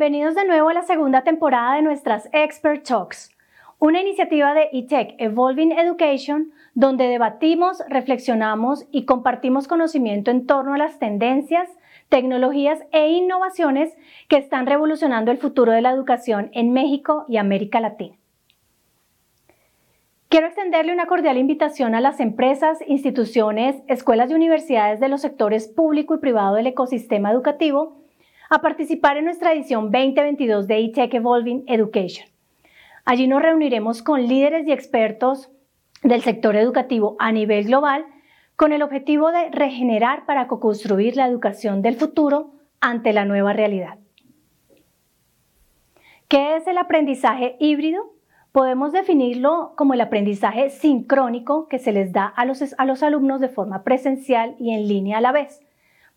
Bienvenidos de nuevo a la segunda temporada de nuestras Expert Talks, una iniciativa de eTech Evolving Education donde debatimos, reflexionamos y compartimos conocimiento en torno a las tendencias, tecnologías e innovaciones que están revolucionando el futuro de la educación en México y América Latina. Quiero extenderle una cordial invitación a las empresas, instituciones, escuelas y universidades de los sectores público y privado del ecosistema educativo a participar en nuestra edición 2022 de eTech Evolving Education. Allí nos reuniremos con líderes y expertos del sector educativo a nivel global con el objetivo de regenerar para co-construir la educación del futuro ante la nueva realidad. ¿Qué es el aprendizaje híbrido? Podemos definirlo como el aprendizaje sincrónico que se les da a los, a los alumnos de forma presencial y en línea a la vez.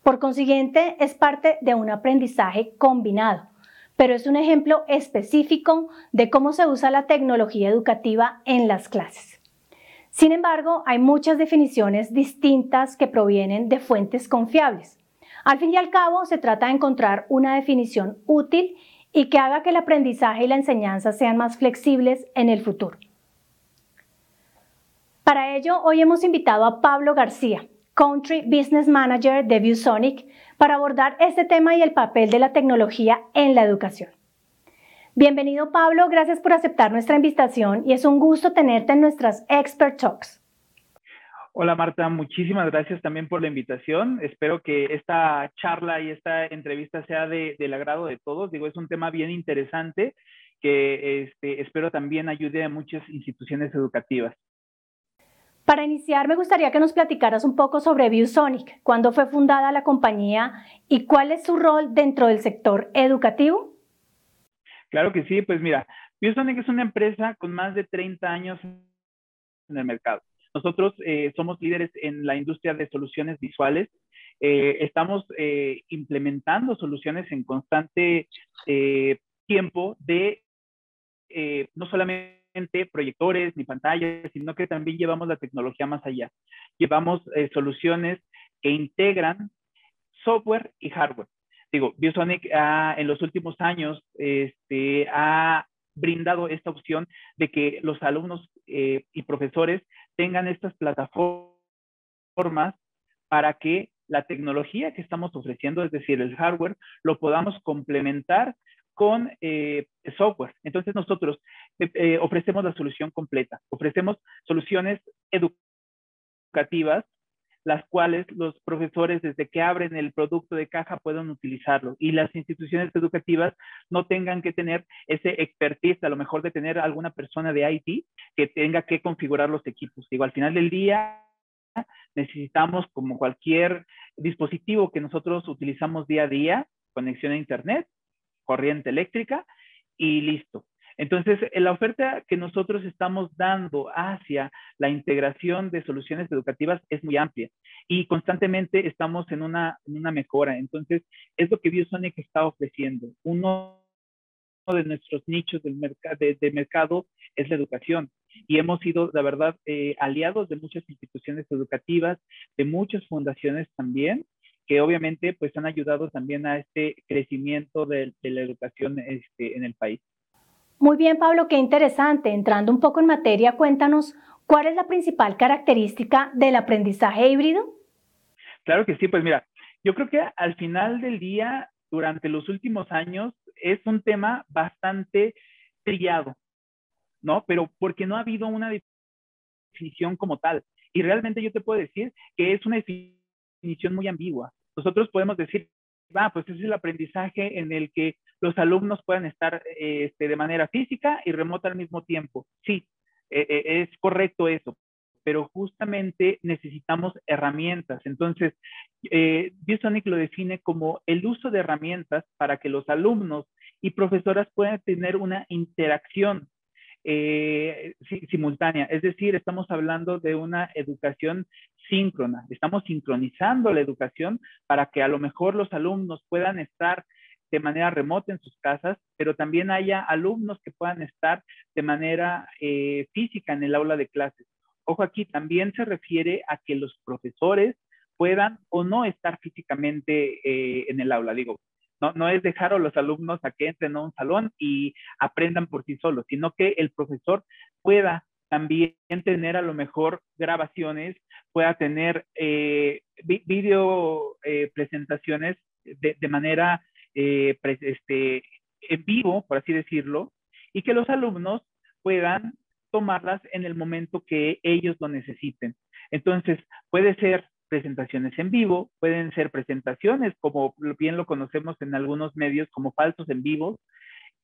Por consiguiente, es parte de un aprendizaje combinado, pero es un ejemplo específico de cómo se usa la tecnología educativa en las clases. Sin embargo, hay muchas definiciones distintas que provienen de fuentes confiables. Al fin y al cabo, se trata de encontrar una definición útil y que haga que el aprendizaje y la enseñanza sean más flexibles en el futuro. Para ello, hoy hemos invitado a Pablo García, Country Business Manager de ViewSonic, para abordar este tema y el papel de la tecnología en la educación. Bienvenido Pablo, gracias por aceptar nuestra invitación y es un gusto tenerte en nuestras Expert Talks. Hola Marta, muchísimas gracias también por la invitación. Espero que esta charla y esta entrevista sea de, del agrado de todos. Digo, es un tema bien interesante que este, espero también ayude a muchas instituciones educativas. Para iniciar, me gustaría que nos platicaras un poco sobre ViewSonic, cuándo fue fundada la compañía y cuál es su rol dentro del sector educativo. Claro que sí, pues mira, ViewSonic es una empresa con más de 30 años en el mercado. Nosotros eh, somos líderes en la industria de soluciones visuales. Eh, estamos eh, implementando soluciones en constante tiempo de no solamente proyectores ni pantallas, sino que también llevamos la tecnología más allá. Llevamos eh, soluciones que integran software y hardware. Digo, Biosonic en los últimos años este, ha brindado esta opción de que los alumnos eh, y profesores tengan estas plataformas para que la tecnología que estamos ofreciendo, es decir, el hardware, lo podamos complementar con eh, software. Entonces nosotros eh, eh, ofrecemos la solución completa, ofrecemos soluciones educativas, las cuales los profesores desde que abren el producto de caja puedan utilizarlo y las instituciones educativas no tengan que tener ese expertise, a lo mejor de tener alguna persona de IT que tenga que configurar los equipos. Digo, al final del día necesitamos como cualquier dispositivo que nosotros utilizamos día a día, conexión a Internet, corriente eléctrica y listo. Entonces, la oferta que nosotros estamos dando hacia la integración de soluciones educativas es muy amplia y constantemente estamos en una, mejora. Entonces, es lo que Biosonic está ofreciendo. Uno de nuestros nichos del de, mercado es la educación y hemos sido, la verdad, eh, aliados de muchas instituciones educativas, de muchas fundaciones también, que obviamente pues han ayudado también a este crecimiento de, la educación este, en el país. Muy bien, Pablo, qué interesante. Entrando un poco en materia, cuéntanos, ¿cuál es la principal característica del aprendizaje híbrido? Claro que sí, pues mira, yo creo que al final del día, durante los últimos años, es un tema bastante trillado, ¿no? Pero porque no ha habido una definición como tal. Y realmente yo te puedo decir que es una definición muy ambigua. Nosotros podemos decir, va, pues es el aprendizaje en el que los alumnos puedan estar este, de manera física y remota al mismo tiempo. Sí, e, e, es correcto eso, pero justamente necesitamos herramientas. Entonces, eh, lo define como el uso de herramientas para que los alumnos y profesoras puedan tener una interacción eh, simultánea. Es decir, estamos hablando de una educación síncrona. Estamos sincronizando la educación para que a lo mejor los alumnos puedan estar de manera remota en sus casas, pero también haya alumnos que puedan estar de manera eh, física en el aula de clases. Ojo aquí, también se refiere a que los profesores puedan o no estar físicamente eh, en el aula. Digo, No, no es dejar a los alumnos a que entren a un salón y aprendan por sí solos, sino que el profesor pueda también tener a lo mejor grabaciones, pueda tener eh, video presentaciones de, de manera eh, este, en vivo, por así decirlo, y que los alumnos puedan tomarlas en el momento que ellos lo necesiten. Entonces, puede ser presentaciones en vivo, pueden ser presentaciones, como bien lo conocemos en algunos medios, como falsos en vivo,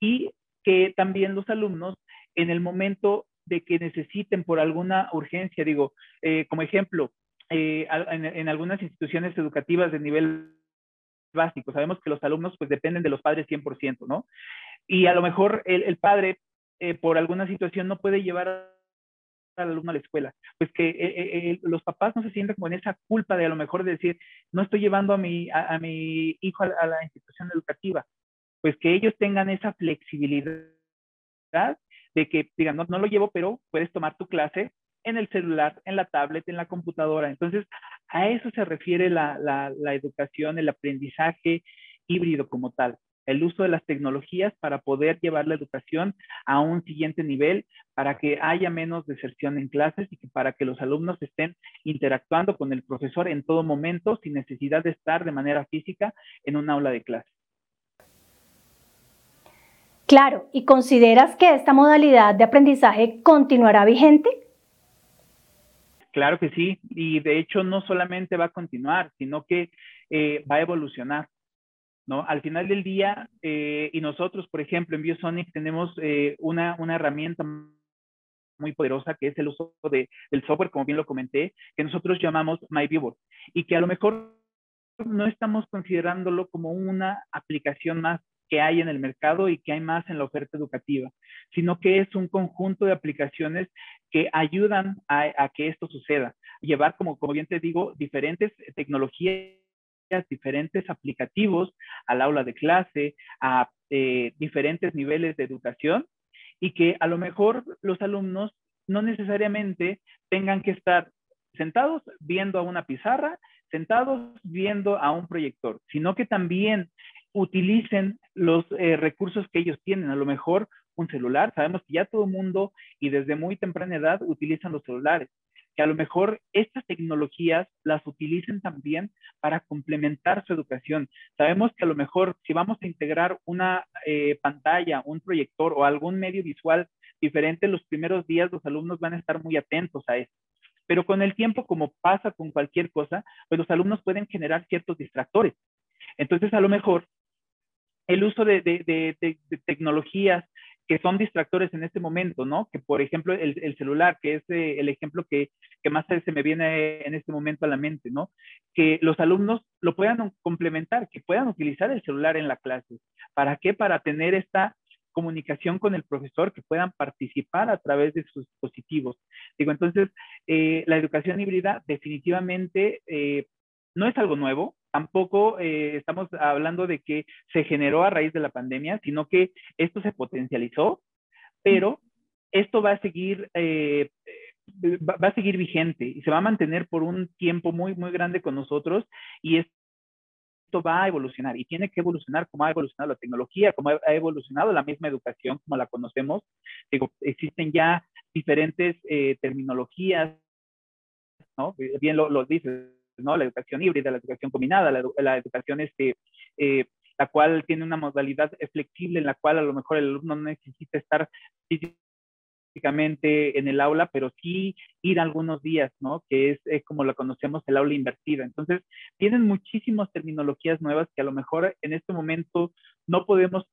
y que también los alumnos, en el momento de que necesiten por alguna urgencia, digo, eh, como ejemplo, eh, en, en, algunas instituciones educativas de nivel básico, sabemos que los alumnos pues dependen de los padres 100%, ¿no? Y a lo mejor el, el padre eh, por alguna situación no puede llevar al alumno a la escuela, pues que eh, eh, los papás no se sientan con esa culpa de a lo mejor de decir, no estoy llevando a mi, a, a mi hijo a, a, la institución educativa, pues que ellos tengan esa flexibilidad de que digan, no, no lo llevo, pero puedes tomar tu clase en el celular, en la tablet, en la computadora. Entonces, a eso se refiere la, educación, el aprendizaje híbrido como tal el uso de las tecnologías para poder llevar la educación a un siguiente nivel, para que haya menos deserción en clases y para que los alumnos estén interactuando con el profesor en todo momento sin necesidad de estar de manera física en un aula de clase. Claro, ¿y consideras que esta modalidad de aprendizaje continuará vigente? Claro que sí, y de hecho no solamente va a continuar, sino que eh, va a evolucionar. ¿no? Al final del día, eh, y nosotros, por ejemplo, en Biosonic tenemos eh, una, una herramienta muy poderosa que es el uso de, del software, como bien lo comenté, que nosotros llamamos MyViewer y que a lo mejor no estamos considerándolo como una aplicación más que hay en el mercado y que hay más en la oferta educativa, sino que es un conjunto de aplicaciones que ayudan a, que esto suceda. Llevar, como, como bien te digo, diferentes tecnologías diferentes aplicativos al aula de clase, a eh, diferentes niveles de educación y que a lo mejor los alumnos no necesariamente tengan que estar sentados viendo a una pizarra, sentados viendo a un proyector, sino que también utilicen los eh, recursos que ellos tienen, a lo mejor un celular. Sabemos que ya todo el mundo y desde muy temprana edad utilizan los celulares que a lo mejor estas tecnologías las utilicen también para complementar su educación. Sabemos que a lo mejor si vamos a integrar una eh, pantalla, un proyector o algún medio visual diferente, los primeros días los alumnos van a estar muy atentos a eso. Pero con el tiempo, como pasa con cualquier cosa, pues los alumnos pueden generar ciertos distractores. Entonces, a lo mejor el uso de, de, de, de tecnologías que son distractores en este momento, ¿no? Que por ejemplo el, el celular, que es eh, el ejemplo que, que, más se me viene en este momento a la mente, ¿no? Que los alumnos lo puedan complementar, que puedan utilizar el celular en la clase. ¿Para qué? Para tener esta comunicación con el profesor, que puedan participar a través de sus dispositivos. Digo, entonces, eh, la educación híbrida definitivamente eh, no es algo nuevo, tampoco eh, estamos hablando de que se generó a raíz de la pandemia, sino que esto se potencializó, pero esto va a seguir, eh, va, va, a seguir vigente y se va a mantener por un tiempo muy, muy grande con nosotros y esto va a evolucionar y tiene que evolucionar como ha evolucionado la tecnología, como ha evolucionado la misma educación como la conocemos. Digo, existen ya diferentes eh, terminologías, ¿no? Bien lo, lo dices, ¿no? La educación híbrida, la educación combinada, la, la educación este, eh, la cual tiene una modalidad flexible en la cual a lo mejor el alumno no necesita estar físicamente en el aula, pero sí ir algunos días, ¿no? Que es, es, como la conocemos el aula invertida. Entonces, tienen muchísimas terminologías nuevas que a lo mejor en este momento no podemos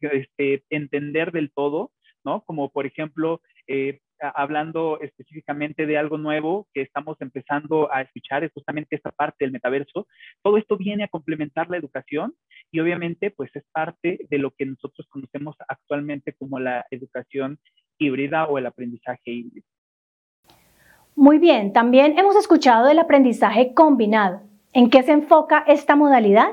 este, entender del todo, ¿no? Como por ejemplo, eh, hablando específicamente de algo nuevo que estamos empezando a escuchar, es justamente esta parte del metaverso. Todo esto viene a complementar la educación y obviamente pues es parte de lo que nosotros conocemos actualmente como la educación híbrida o el aprendizaje híbrido. Muy bien, también hemos escuchado del aprendizaje combinado. ¿En qué se enfoca esta modalidad?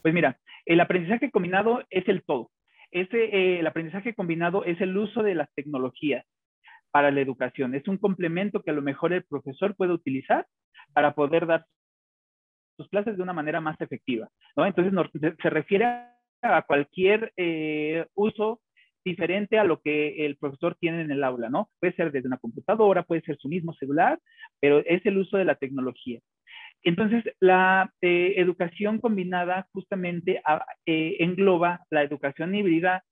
Pues mira, el aprendizaje combinado es el todo. Ese, eh, el aprendizaje combinado es el uso de las tecnologías para la educación. Es un complemento que a lo mejor el profesor puede utilizar para poder dar sus clases de una manera más efectiva, ¿no? Entonces se refiere a cualquier eh, uso diferente a lo que el profesor tiene en el aula, ¿no? Puede ser desde una computadora, puede ser su mismo celular, pero es el uso de la tecnología. Entonces, la eh, educación combinada justamente ah, eh, engloba la educación híbrida,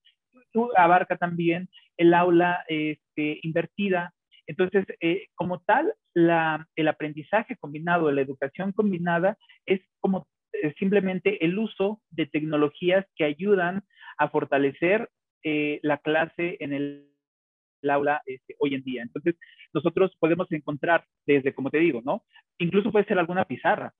abarca también el aula este, invertida. Entonces, eh, como tal, el aprendizaje combinado, la educación combinada es como simplemente el uso de tecnologías que ayudan a fortalecer la clase en el el aula este, hoy en día. Entonces, nosotros podemos encontrar desde, como te digo, ¿no? Incluso puede ser alguna pizarra,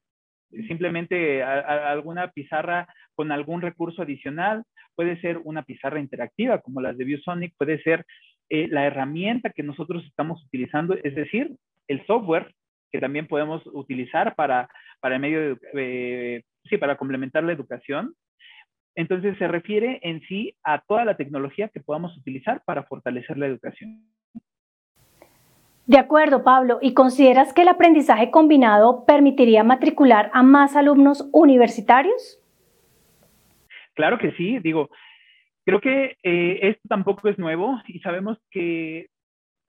simplemente alguna pizarra con algún recurso adicional, puede ser una pizarra interactiva como las de ViewSonic, puede ser eh, la herramienta que nosotros estamos utilizando, es decir, el software que también podemos utilizar para, para el medio eh, sí, para complementar la educación, entonces se refiere en sí a toda la tecnología que podamos utilizar para fortalecer la educación. De acuerdo, Pablo. ¿Y consideras que el aprendizaje combinado permitiría matricular a más alumnos universitarios? Claro que sí. Digo, creo que eh, esto tampoco es nuevo y sabemos que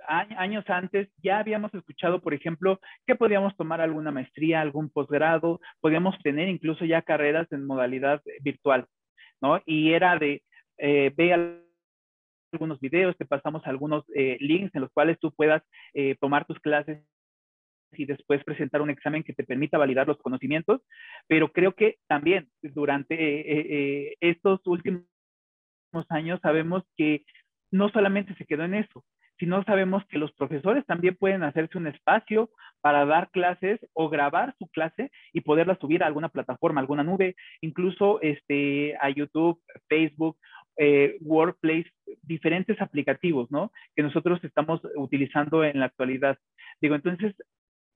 años antes ya habíamos escuchado, por ejemplo, que podíamos tomar alguna maestría, algún posgrado, podíamos tener incluso ya carreras en modalidad virtual. Y era de, eh, ve algunos videos, te pasamos algunos eh, links en los cuales tú puedas eh, tomar tus clases y después presentar un examen que te permita validar los conocimientos, pero creo que también durante estos últimos años sabemos que no solamente se quedó en eso, sino sabemos que los profesores también pueden hacerse un espacio para dar clases o grabar su clase y poderla subir a alguna plataforma, alguna nube, incluso este, a YouTube, Facebook, eh, Workplace, diferentes aplicativos, ¿no? Que nosotros estamos utilizando en la actualidad. Digo, entonces,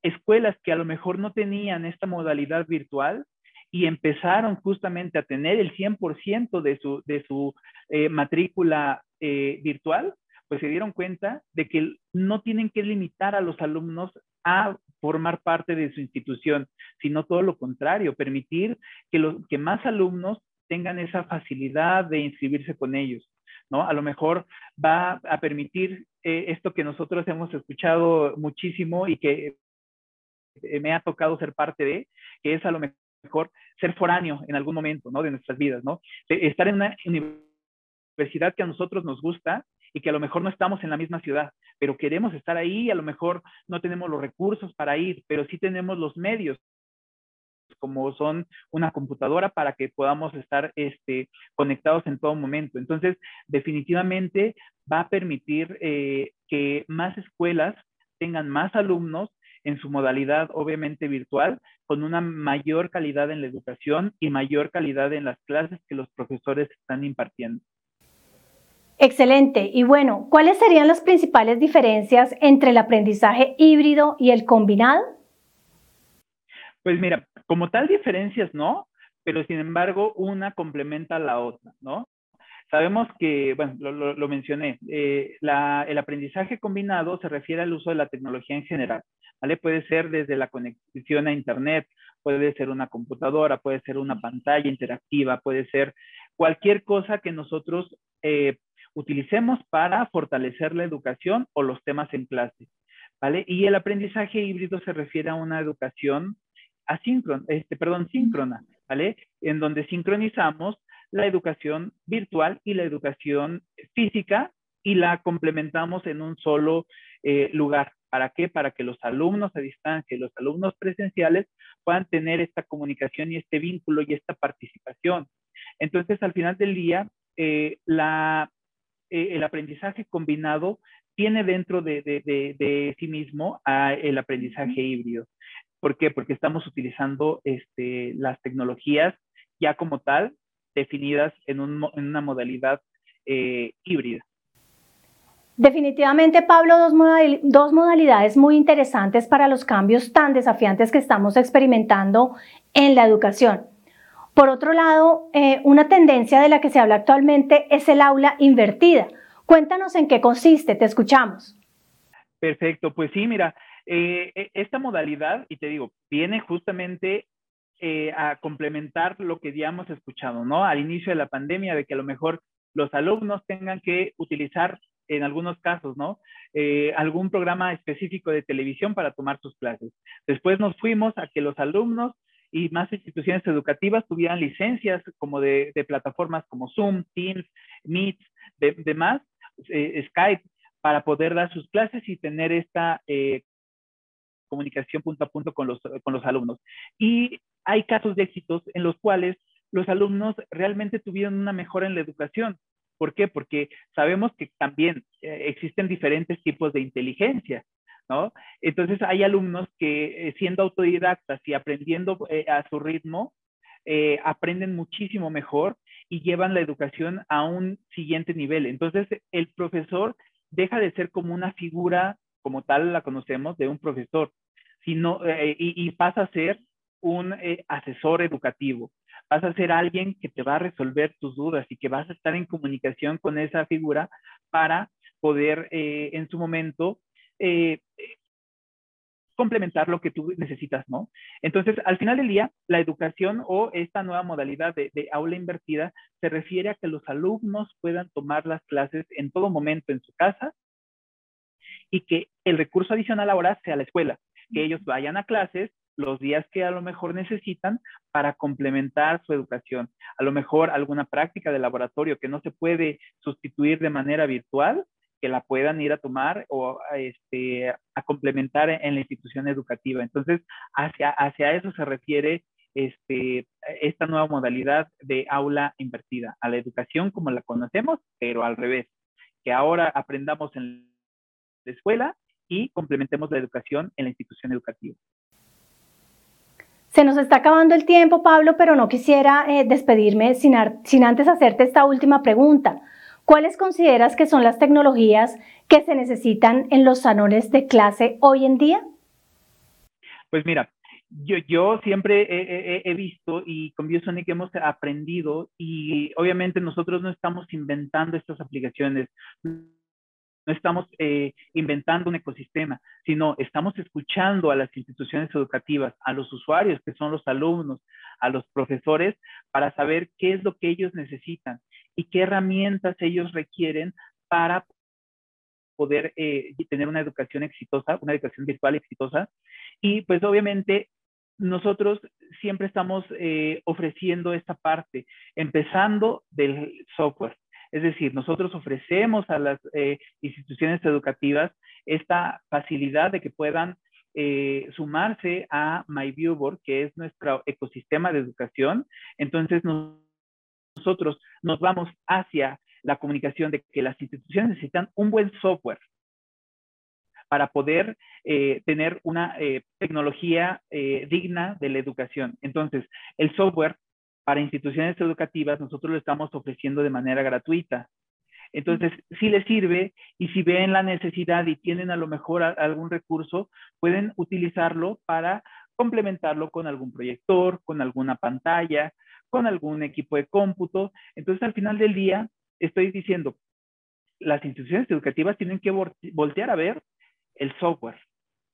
escuelas que a lo mejor no tenían esta modalidad virtual, y empezaron justamente a tener el 100% de su, de su eh, matrícula eh, virtual, pues se dieron cuenta de que no tienen que limitar a los alumnos a formar parte de su institución, sino todo lo contrario, permitir que, los, que más alumnos tengan esa facilidad de inscribirse con ellos. ¿no? A lo mejor va a permitir eh, esto que nosotros hemos escuchado muchísimo y que eh, me ha tocado ser parte de, que es a lo mejor ser foráneo en algún momento, ¿no? De nuestras vidas, ¿no? estar en una universidad que a nosotros nos gusta y que a lo mejor no estamos en la misma ciudad, pero queremos estar ahí, a lo mejor no tenemos los recursos para ir, pero sí tenemos los medios como son una computadora para que podamos estar este, conectados en todo momento. Entonces, definitivamente va a permitir eh, que más escuelas tengan más alumnos en su modalidad obviamente virtual, con una mayor calidad en la educación y mayor calidad en las clases que los profesores están impartiendo. Excelente. Y bueno, ¿cuáles serían las principales diferencias entre el aprendizaje híbrido y el combinado? Pues mira, como tal diferencias no, pero sin embargo una complementa a la otra, ¿no? Sabemos que, bueno, lo, mencioné, eh, el aprendizaje combinado se refiere al uso de la tecnología en general, ¿vale? Puede ser desde la conexión a Internet, puede ser una computadora, puede ser una pantalla interactiva, puede ser cualquier cosa que nosotros eh, utilicemos para fortalecer la educación o los temas en clase. ¿Vale? Y el aprendizaje híbrido se refiere a una educación asíncrona, este, perdón, síncrona, ¿vale? En donde sincronizamos la educación virtual y la educación física y la complementamos en un solo eh, lugar. ¿Para qué? Para que los alumnos a distancia y los alumnos presenciales puedan tener esta comunicación y este vínculo y esta participación. Entonces, al final del día, eh, la eh, el aprendizaje combinado tiene dentro de, sí mismo el aprendizaje híbrido. ¿Por qué? Porque estamos utilizando este, las tecnologías ya como tal definidas en, una modalidad eh, híbrida. Definitivamente, Pablo, dos, dos, modalidades muy interesantes para los cambios tan desafiantes que estamos experimentando en la educación. Por otro lado, eh, una tendencia de la que se habla actualmente es el aula invertida. Cuéntanos en qué consiste, te escuchamos. Perfecto, pues sí, mira, eh, e, esta modalidad, y te digo, viene justamente eh, a complementar lo que ya hemos escuchado, ¿no? Al inicio de la pandemia, de que a lo mejor los alumnos tengan que utilizar en algunos casos, ¿no? Algún programa específico de televisión para tomar sus clases. Después nos fuimos a que los alumnos y más instituciones educativas tuvieran licencias como de, plataformas como Zoom, Teams, Meet, demás, eh, Skype, para poder dar sus clases y tener esta eh, comunicación punto a punto con los, con los alumnos. Y hay casos de éxitos en los cuales los alumnos realmente tuvieron una mejora en la educación. ¿Por qué? Porque sabemos que también eh, existen diferentes tipos de inteligencia, ¿no? Entonces hay alumnos que siendo autodidactas y aprendiendo a su ritmo, aprenden muchísimo mejor y llevan la educación a un siguiente nivel. Entonces, el profesor deja de ser como una figura, como tal la conocemos, de un profesor, sino, eh, y, pasa a ser un eh, asesor educativo. Vas a ser alguien que te va a resolver tus dudas y que vas a estar en comunicación con esa figura para poder eh, en su momento complementar lo que tú necesitas, ¿no? Entonces, al final del día, la educación o esta nueva modalidad de, aula invertida se refiere a que los alumnos puedan tomar las clases en todo momento en su casa y que el recurso adicional ahora sea la escuela, que ellos vayan a clases los días que a lo mejor necesitan para complementar su educación. A lo mejor alguna práctica de laboratorio que no se puede sustituir de manera virtual, que la puedan ir a tomar o este, a complementar en, la institución educativa. Entonces, hacia, hacia eso se refiere este, esta nueva modalidad de aula invertida, a la educación como la conocemos, pero al revés, que ahora aprendamos en la escuela y complementemos la educación en la institución educativa. Se nos está acabando el tiempo, Pablo, pero no quisiera eh, despedirme sin, sin antes hacerte esta última pregunta. ¿Cuáles consideras que son las tecnologías que se necesitan en los salones de clase hoy en día? Pues mira, yo, siempre he, visto y con Biosonic hemos aprendido y obviamente nosotros no estamos inventando estas aplicaciones, no estamos eh, inventando un ecosistema, sino estamos escuchando a las instituciones educativas, a los usuarios que son los alumnos, a los profesores, para saber qué es lo que ellos necesitan y qué herramientas ellos requieren para poder eh, tener una educación exitosa, una educación virtual exitosa. Y pues obviamente nosotros siempre estamos eh, ofreciendo esta parte, empezando del software. Es decir, nosotros ofrecemos a las eh, instituciones educativas esta facilidad de que puedan sumarse a MyViewboard, que es nuestro ecosistema de educación. Entonces, nos nosotros nos vamos hacia la comunicación de que las instituciones necesitan un buen software para poder eh, tener una eh, tecnología eh, digna de la educación. Entonces, el software para instituciones educativas nosotros lo estamos ofreciendo de manera gratuita. Entonces, si les sirve y si ven la necesidad y tienen a lo mejor algún recurso, pueden utilizarlo para complementarlo con algún proyector, con alguna pantalla, con algún equipo de cómputo. Entonces, al final del día, estoy diciendo, las instituciones educativas tienen que voltear a ver el software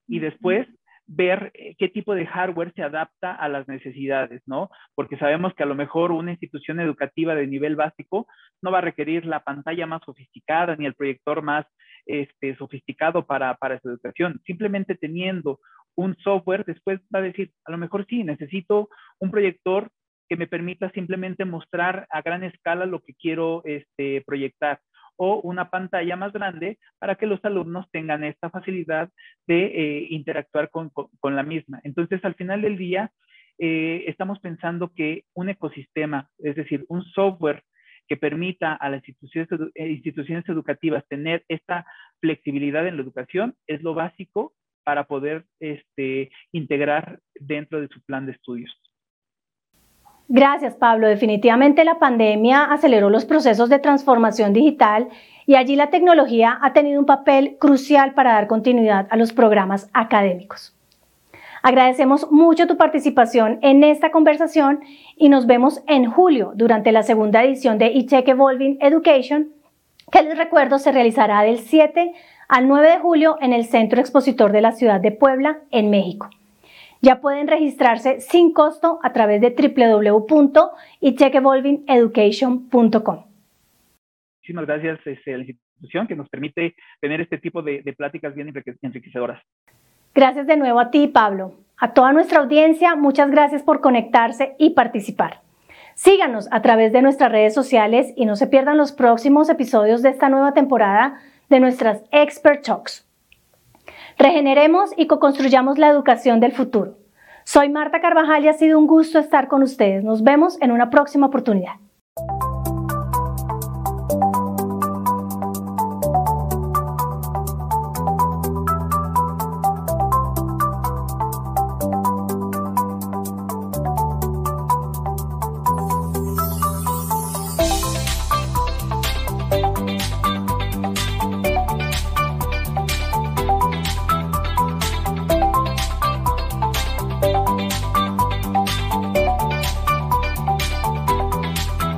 y después ver eh, qué tipo de hardware se adapta a las necesidades, ¿no? Porque sabemos que a lo mejor una institución educativa de nivel básico no va a requerir la pantalla más sofisticada ni el proyector más este, sofisticado para, para su educación. Simplemente teniendo un software, después va a decir, a lo mejor sí, necesito un proyector que me permita simplemente mostrar a gran escala lo que quiero este, proyectar o una pantalla más grande para que los alumnos tengan esta facilidad de eh, interactuar con, la misma. Entonces, al final del día, eh, estamos pensando que un ecosistema, es decir, un software que permita a las instituciones, eh, instituciones educativas tener esta flexibilidad en la educación es lo básico para poder este, integrar dentro de su plan de estudios. Gracias, Pablo. Definitivamente la pandemia aceleró los procesos de transformación digital y allí la tecnología ha tenido un papel crucial para dar continuidad a los programas académicos. Agradecemos mucho tu participación en esta conversación y nos vemos en julio durante la segunda edición de eCheck Evolving Education, que les recuerdo se realizará del 7 al 9 de julio en el Centro Expositor de la Ciudad de Puebla, en México. Ya pueden registrarse sin costo a través de www.ichekevolvingeducation.com. Muchísimas gracias este, a la institución que nos permite tener este tipo de, de pláticas bien enriquecedoras. Gracias de nuevo a ti, Pablo. A toda nuestra audiencia, muchas gracias por conectarse y participar. Síganos a través de nuestras redes sociales y no se pierdan los próximos episodios de esta nueva temporada de nuestras Expert Talks. Regeneremos y co-construyamos la educación del futuro. Soy Marta Carvajal y ha sido un gusto estar con ustedes. Nos vemos en una próxima oportunidad.